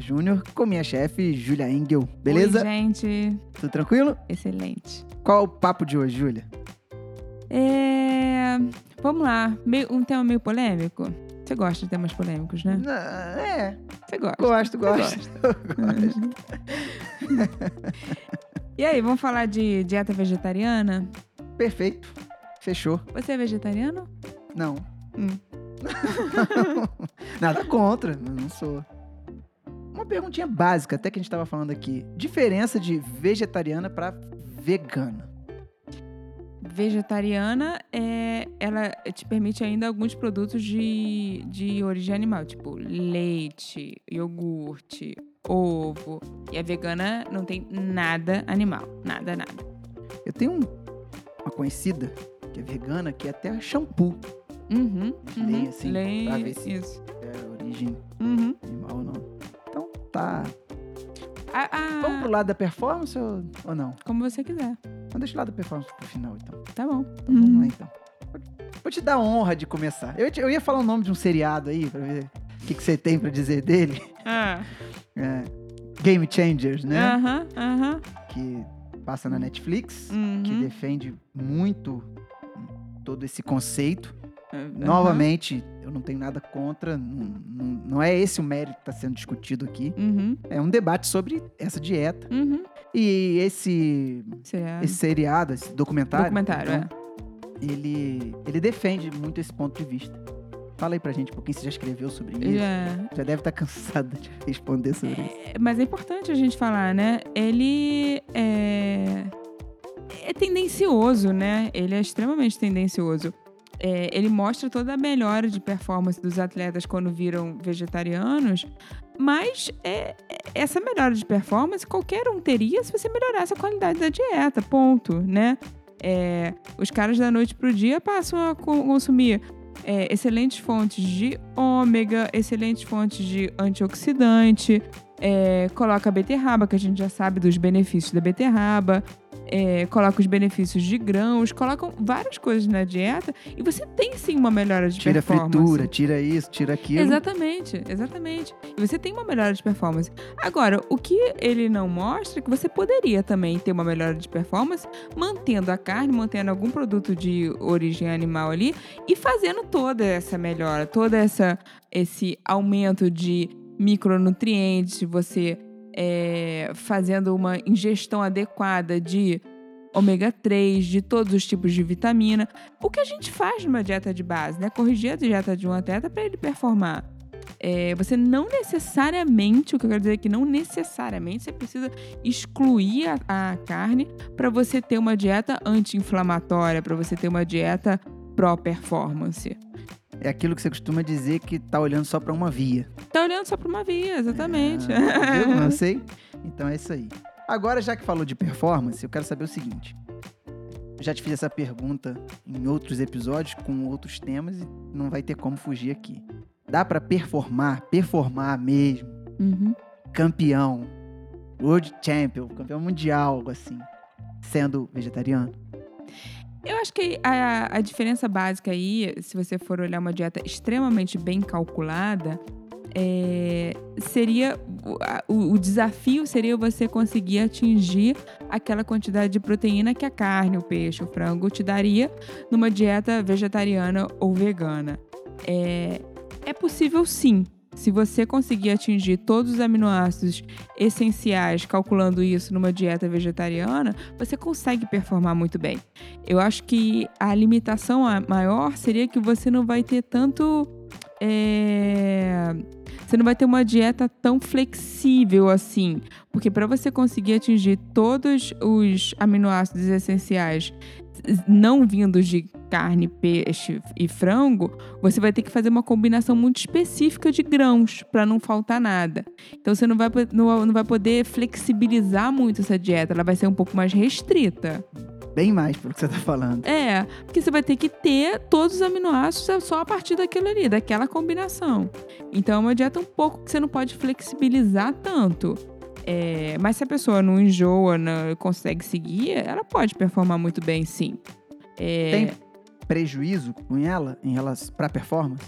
Júnior com minha chefe, Júlia Engel. Beleza? Oi, gente. Tudo tranquilo? Excelente. Qual é o papo de hoje, Júlia? É... Vamos lá. Meio- um tema meio polêmico. Você gosta de temas polêmicos, né? Ah, É, Você gosta. gosto, gosto. Uhum. e aí, vamos falar de dieta vegetariana? Perfeito. Fechou. Você é vegetariano? Não. Hum. Nada contra, mas não sou. Perguntinha básica, até que a gente tava falando aqui. Diferença de vegetariana pra vegana. Vegetariana, é, ela te permite ainda alguns produtos de, de origem animal, tipo leite, iogurte, ovo. E a vegana não tem nada animal. Nada, nada. Eu tenho um- uma conhecida que é vegana, que é até shampoo. Uhum. Uhum. lei, assim, Lei, pra ver se- Isso. É origem Uhum. animal ou não. Então, tá. Ah, ah, Vamos pro lado da performance ou, ou não? Como você quiser. Vamos deixar o lado da performance pro final, então. Tá bom. Então, Vamos Uhum. lá, então. Vou te dar a honra de começar. Eu, eu ia falar o nome de um seriado aí, pra ver o que, que você tem pra dizer dele. Ah. É, Game Changers, né? Aham, aham. Que passa na Netflix, que Uhum. defende muito todo esse conceito. Aham. Novamente, eu não tenho nada contra, não, não, não é esse o mérito que está sendo discutido aqui. Uhum. É um debate sobre essa dieta. Uhum. E esse, Seriado. esse seriado, esse documentário, Documentário, então, ele, ele defende muito esse ponto de vista. Fala aí pra gente um pouquinho, você já escreveu sobre é. isso? Já. Já deve estar cansado de responder sobre isso. É, Mas é importante a gente falar, né? Ele é, é tendencioso, né? Ele é extremamente tendencioso. É, ele mostra toda a melhora de performance dos atletas quando viram vegetarianos, mas é, é- essa melhora de performance qualquer um teria se você melhorasse a qualidade da dieta, ponto, né? É, os caras da noite pro dia passam a co- consumir é, excelentes fontes de ômega, excelentes fontes de antioxidante, é, coloca beterraba, que a gente já sabe dos benefícios da beterraba, é, coloca os benefícios de grãos, colocam várias coisas na dieta e você tem sim uma melhora de Tira a performance. fritura, tira isso, tira aquilo. Exatamente, exatamente. E você tem uma melhora de performance. Agora, o que ele não mostra é que você poderia também ter uma melhora de performance mantendo a carne, mantendo algum produto de origem animal ali e fazendo toda essa melhora, toda essa esse aumento de micronutrientes, você é, fazendo uma ingestão adequada de ômega 3, de todos os tipos de vitamina. O que a gente faz numa dieta de base, né? Corrigir a dieta de um atleta para ele performar. É, você não necessariamente, o que eu quero dizer é que não necessariamente você precisa excluir a, a carne para você ter uma dieta anti-inflamatória, para você ter uma dieta pró-performance. É aquilo que você costuma dizer que tá olhando só pra uma via. Tá olhando só para uma via, exatamente. Ah, viu? Não sei. Então é isso aí. Agora, já que falou de performance, eu quero saber o seguinte. Eu já te fiz essa pergunta em outros episódios com outros temas e não vai ter como fugir aqui. Dá pra performar, performar mesmo, Uhum. campeão, world champion, campeão mundial, algo assim, sendo vegetariano? Eu acho que a, a diferença básica aí, se você for olhar uma dieta extremamente bem calculada, é, seria o, o desafio seria você conseguir atingir aquela quantidade de proteína que a carne, o peixe, o frango te daria numa dieta vegetariana ou vegana. É, é possível sim. Se você conseguir atingir todos os aminoácidos essenciais calculando isso numa dieta vegetariana, você consegue performar muito bem. Eu acho que a limitação maior seria que você não vai ter tanto. é, Você não vai ter uma dieta tão flexível assim. Porque para você conseguir atingir todos os aminoácidos essenciais não vindos de carne, peixe e frango, você vai ter que fazer uma combinação muito específica de grãos para não faltar nada. Então você não vai, não, não vai poder flexibilizar muito essa dieta, ela vai ser um pouco mais restrita. Bem mais pelo que você tá falando. É, porque você vai ter que ter todos os aminoácidos só a partir daquilo ali, daquela combinação. Então é uma dieta um pouco que você não pode flexibilizar tanto. É, mas se a pessoa não enjoa, não consegue seguir, ela pode performar muito bem, sim. É, Tem prejuízo com ela em relação pra performance?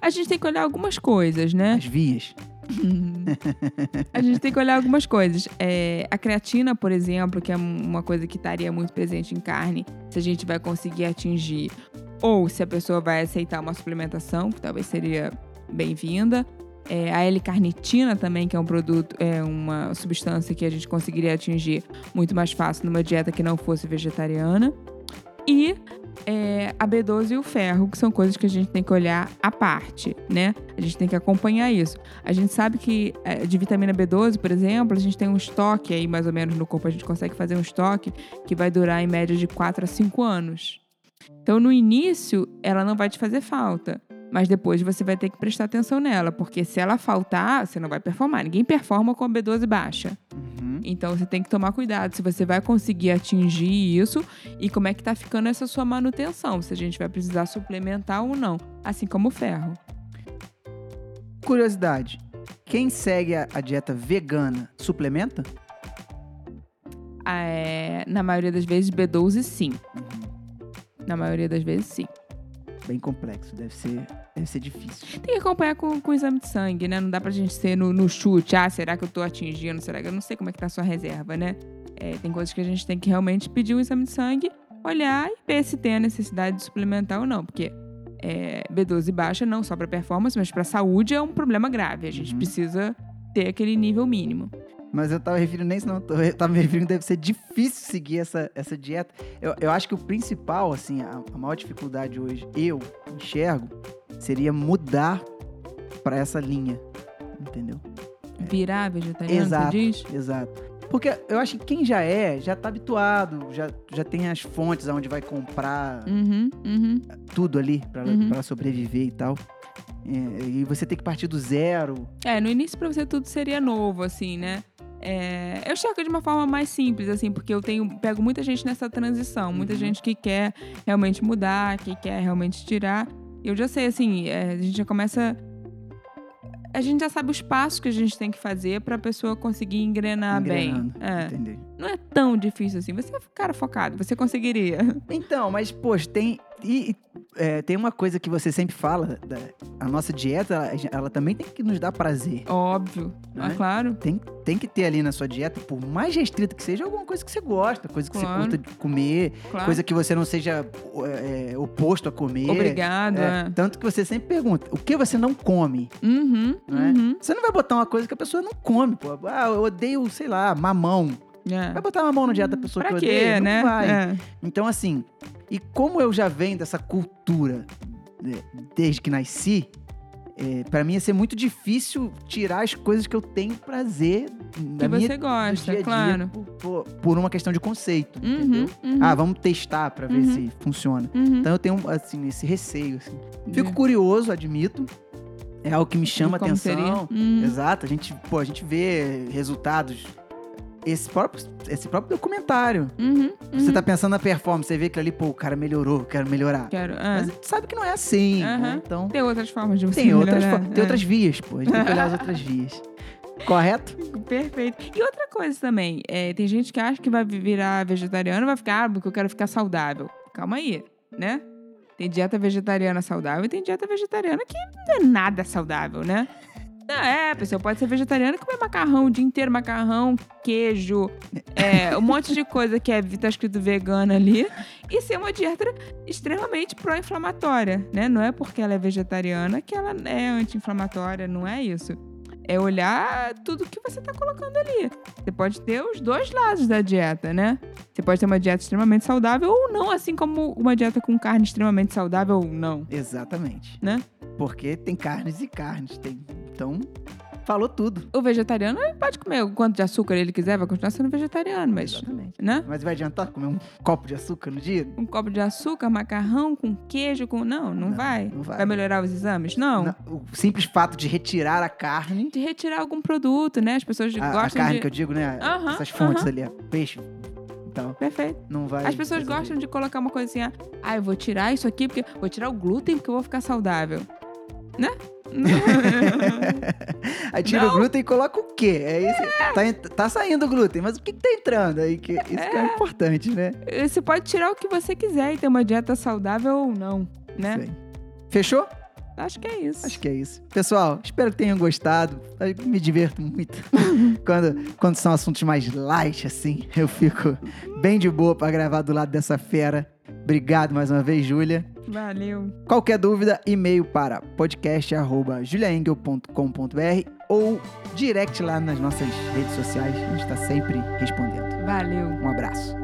A gente tem que olhar algumas coisas, né? As vias. a gente tem que olhar algumas coisas. É, a creatina, por exemplo, que é uma coisa que estaria muito presente em carne, se a gente vai conseguir atingir, ou se a pessoa vai aceitar uma suplementação, que talvez seria bem-vinda. É, a L-carnitina também, que é um produto, é uma substância que a gente conseguiria atingir muito mais fácil numa dieta que não fosse vegetariana. E é, a B12 e o ferro, que são coisas que a gente tem que olhar à parte, né? A gente tem que acompanhar isso. A gente sabe que é, de vitamina B12, por exemplo, a gente tem um estoque aí mais ou menos no corpo, a gente consegue fazer um estoque que vai durar em média de 4 a 5 anos. Então, no início, ela não vai te fazer falta. Mas depois você vai ter que prestar atenção nela, porque se ela faltar, você não vai performar. Ninguém performa com a B12 baixa. Uhum. Então você tem que tomar cuidado se você vai conseguir atingir isso e como é que tá ficando essa sua manutenção, se a gente vai precisar suplementar ou não, assim como o ferro. Curiosidade: quem segue a, a dieta vegana suplementa? É, na maioria das vezes, B12 sim. Uhum. Na maioria das vezes, sim. Bem complexo, deve ser, deve ser difícil. Tem que acompanhar com, com o exame de sangue, né? Não dá pra gente ser no, no chute. Ah, será que eu tô atingindo? Será que eu não sei como é que tá a sua reserva, né? É, tem coisas que a gente tem que realmente pedir um exame de sangue, olhar e ver se tem a necessidade de suplementar ou não. Porque é, B12 baixa, não só para performance, mas para saúde é um problema grave. A gente Uhum. precisa ter aquele nível mínimo. Mas eu tava referindo nem isso, não. Eu tava me referindo que deve ser difícil seguir essa, essa dieta. Eu, eu acho que o principal, assim, a, a maior dificuldade hoje, eu enxergo, seria mudar pra essa linha. Entendeu? Virar vegetariano, Exato. diz? Exato. Porque eu acho que quem já é, já tá habituado, já, já tem as fontes onde vai comprar Uhum, uhum. tudo ali pra, Uhum. pra sobreviver e tal. É, e você tem que partir do zero. É, no início pra você tudo seria novo, assim, né? É, eu enxergo de uma forma mais simples, assim, porque eu tenho pego muita gente nessa transição, muita Uhum. gente que quer realmente mudar, que quer realmente tirar. Eu já sei, assim, é, a gente já começa. A gente já sabe os passos que a gente tem que fazer pra pessoa conseguir engrenar engrenando, bem. É, Entendeu? Não é tão difícil assim. Você é um cara focado, você conseguiria. Então, mas, poxa, tem. E, é, tem uma coisa que você sempre fala, da, a nossa dieta, ela, ela também tem que nos dar prazer. Óbvio. Né? claro. Tem, tem que ter ali na sua dieta, por mais restrita que seja, alguma coisa que você gosta, coisa que Claro. você curta de comer, claro. coisa que você não seja é, é, oposto a comer. Obrigado. É, É. Tanto que você sempre pergunta, o que você não come? Uhum, Não é? uhum. Você não vai botar uma coisa que a pessoa não come, pô. Ah, eu odeio, sei lá, mamão. É. Vai botar mamão na dieta da pessoa Pra que quê, odeia? Não né? vai. É. Então, assim, e como eu já venho dessa cultura né, desde que nasci, é, para mim ia ser muito difícil tirar as coisas que eu tenho prazer da Que minha você gosta, dia dia claro. por, por- uma questão de conceito, entendeu? Uhum, uhum, Ah, vamos testar pra ver Uhum. se funciona. uhum. Então eu tenho assim esse receio. assim. Fico De- curioso, admito. É algo que me chama atenção. Hum. Exato, a gente, pô, a gente vê resultados. Esse próprio, esse próprio documentário. Uhum, Você uhum. tá pensando na performance, você vê que ali, pô, o cara melhorou, quero melhorar. Quero. é. Mas a gente sabe que não é assim, né? Então, Tem outras formas de você tem outras, melhorar. fo- tem É. outras vias, pô. A gente tem que olhar as outras vias. Correto? Perfeito. E outra coisa também, é, tem gente que acha que vai virar vegetariano vai ficar, ah, porque eu quero ficar saudável. Calma aí, né? Tem dieta vegetariana saudável e tem dieta vegetariana que não é nada saudável, né? Não, é, a pessoa pode ser vegetariana e comer macarrão o dia inteiro, macarrão, queijo, é, um monte de coisa que é, tá escrito vegana ali, e ser uma dieta extremamente pró-inflamatória, né? Não é porque ela é vegetariana que ela é anti-inflamatória, não é isso. É olhar tudo que você tá colocando ali. Você pode ter os dois lados da dieta, né? Você pode ter uma dieta extremamente saudável ou não, assim como uma dieta com carne extremamente saudável ou não, Exatamente. né? Porque tem carnes e carnes. Tem... Então, falou tudo. O vegetariano pode comer o quanto de açúcar ele quiser, vai continuar sendo vegetariano, mas, Exatamente. né? Mas vai adiantar comer um copo de açúcar no dia? Um copo de açúcar, macarrão com queijo, com. Não, não, Não, vai. não vai. melhorar os exames? Não. Não, O simples fato de retirar a carne, De retirar algum produto, né? As pessoas a, a gostam carne de. que eu digo, né? Aham, Essas fontes aham. ali, ó, peixe e tal, Perfeito. não vai... As pessoas resolver. gostam de colocar uma ah, ah, eu vou tirar isso aqui porque vou tirar o glúten porque eu vou ficar saudável. Né? Aí tira Não. o glúten e coloca o quê? É isso, tá, ent- tá saindo o glúten, mas o que, que tá entrando aí? Que, isso que é importante, né? Você pode tirar o que você quiser e ter uma dieta saudável ou não, né? Aí. Fechou? Acho que é isso. Acho que é isso. Pessoal, espero que tenham gostado. Eu me diverto muito quando, quando são assuntos mais light, assim. Eu fico bem de boa pra gravar do lado dessa fera. Obrigado mais uma vez, Júlia. Valeu. Qualquer dúvida, e-mail para podcast.juliaengel.com.br ou direct lá nas nossas redes sociais. A gente está sempre respondendo. Valeu. Um abraço.